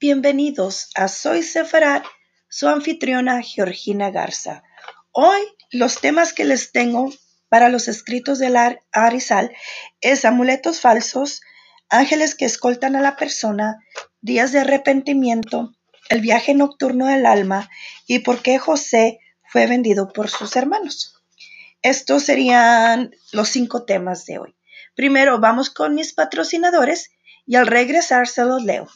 Bienvenidos a Soy Sefarad, su anfitriona Georgina Garza. Hoy los temas que les tengo para los escritos del Arizal es amuletos falsos, ángeles que escoltan a la persona, días de arrepentimiento, el viaje nocturno del alma y por qué José fue vendido por sus hermanos. Estos serían los cinco temas de hoy. Primero vamos con mis patrocinadores y al regresar se los leo.